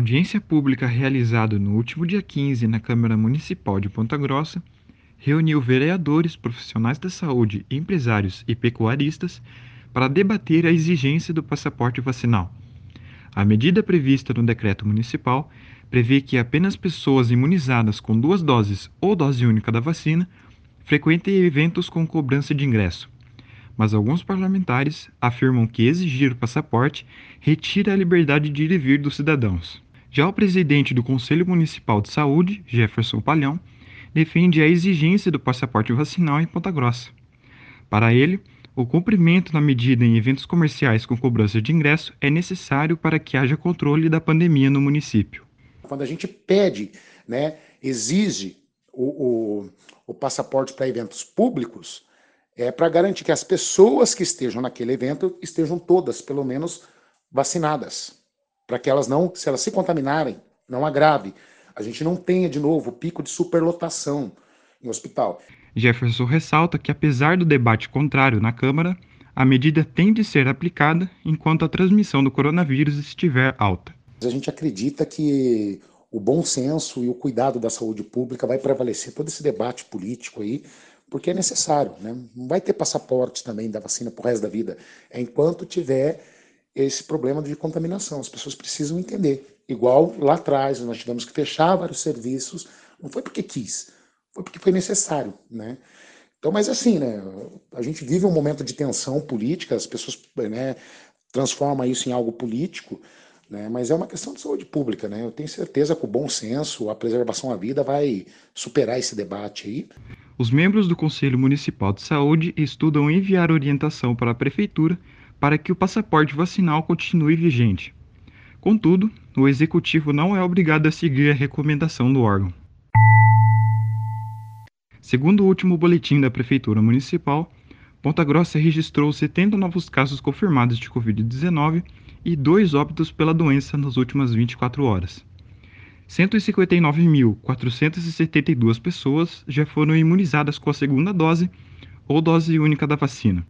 audiência pública realizada no último dia 15 na Câmara Municipal de Ponta Grossa reuniu vereadores, profissionais da saúde, empresários e pecuaristas para debater a exigência do passaporte vacinal. A medida prevista no decreto municipal prevê que apenas pessoas imunizadas com duas doses ou dose única da vacina frequentem eventos com cobrança de ingresso. Mas alguns parlamentares afirmam que exigir o passaporte retira a liberdade de ir e vir dos cidadãos. Já o presidente do Conselho Municipal de Saúde, Jefferson Palhão, defende a exigência do passaporte vacinal em Ponta Grossa. Para ele, o cumprimento da medida em eventos comerciais com cobrança de ingresso é necessário para que haja controle da pandemia no município. Quando a gente pede, né, exige o, o, o passaporte para eventos públicos, é para garantir que as pessoas que estejam naquele evento estejam todas, pelo menos, vacinadas, para que elas não, se elas se contaminarem, não agrave. A gente não tenha de novo o pico de superlotação em hospital. Jefferson ressalta que, apesar do debate contrário na Câmara, a medida tem de ser aplicada enquanto a transmissão do coronavírus estiver alta. A gente acredita que o bom senso e o cuidado da saúde pública vai prevalecer todo esse debate político aí, porque é necessário. Né? Não vai ter passaporte também da vacina para o resto da vida, é enquanto tiver esse problema de contaminação. As pessoas precisam entender. Igual lá atrás, nós tivemos que fechar vários serviços, não foi porque quis, foi porque foi necessário, né? Então, mas assim, né, a gente vive um momento de tensão política, as pessoas né, transformam isso em algo político, né, mas é uma questão de saúde pública, né? Eu tenho certeza que o bom senso, a preservação à vida vai superar esse debate aí. Os membros do Conselho Municipal de Saúde estudam enviar orientação para a Prefeitura para que o passaporte vacinal continue vigente. Contudo, o Executivo não é obrigado a seguir a recomendação do órgão. Segundo o último boletim da Prefeitura Municipal, Ponta Grossa registrou 70 novos casos confirmados de Covid-19 e dois óbitos pela doença nas últimas 24 horas. 159.472 pessoas já foram imunizadas com a segunda dose ou dose única da vacina.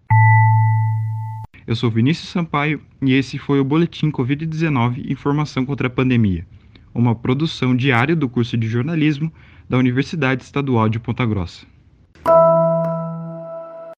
Eu sou Vinícius Sampaio e esse foi o Boletim Covid-19 Informação contra a Pandemia, uma produção diária do curso de jornalismo da Universidade Estadual de Ponta Grossa.